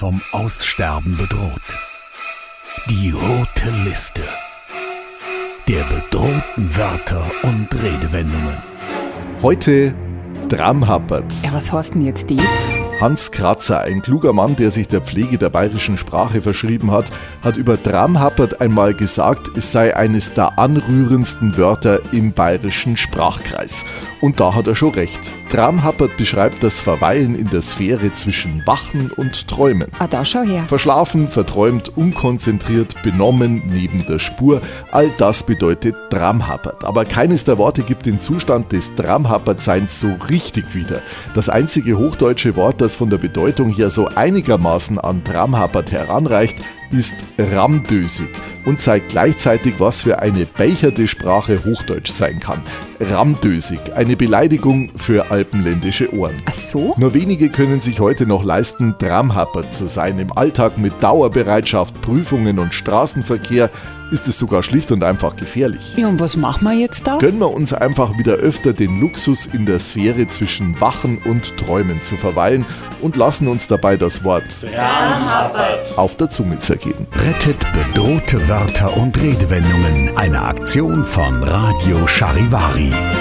vom Aussterben bedroht. Die rote Liste der bedrohten Wörter und Redewendungen. Heute Dramhappert. Ja, was heißt denn jetzt dies? Hans Kratzer, ein kluger Mann, der sich der Pflege der bayerischen Sprache verschrieben hat, hat über Dramhappert einmal gesagt, es sei eines der anrührendsten Wörter im bayerischen Sprachkreis. Und da hat er schon recht. Dramhappert beschreibt das Verweilen in der Sphäre zwischen Wachen und Träumen. Ah, da schau her. Verschlafen, verträumt, unkonzentriert, benommen, neben der Spur, all das bedeutet Dramhappert. Aber keines der Worte gibt den Zustand des Dramhappertseins so richtig wieder. Das einzige hochdeutsche Wort, das von der Bedeutung her so einigermaßen an Dramhappert heranreicht, ist ramdösig und zeigt gleichzeitig, was für eine beicherte Sprache Hochdeutsch sein kann. Ramdösig, eine Beleidigung für alpenländische Ohren. Ach so? Nur wenige können sich heute noch leisten, Dramhapper zu sein. Im Alltag mit Dauerbereitschaft, Prüfungen und Straßenverkehr ist es sogar schlicht und einfach gefährlich. Ja, und was machen wir jetzt da? Gönnen wir uns einfach wieder öfter den Luxus in der Sphäre zwischen Wachen und Träumen zu verweilen und lassen uns dabei das Wort auf der Zunge zergehen. Rettet bedrohte Wörter und Redewendungen. Eine Aktion von Radio Charivari. you.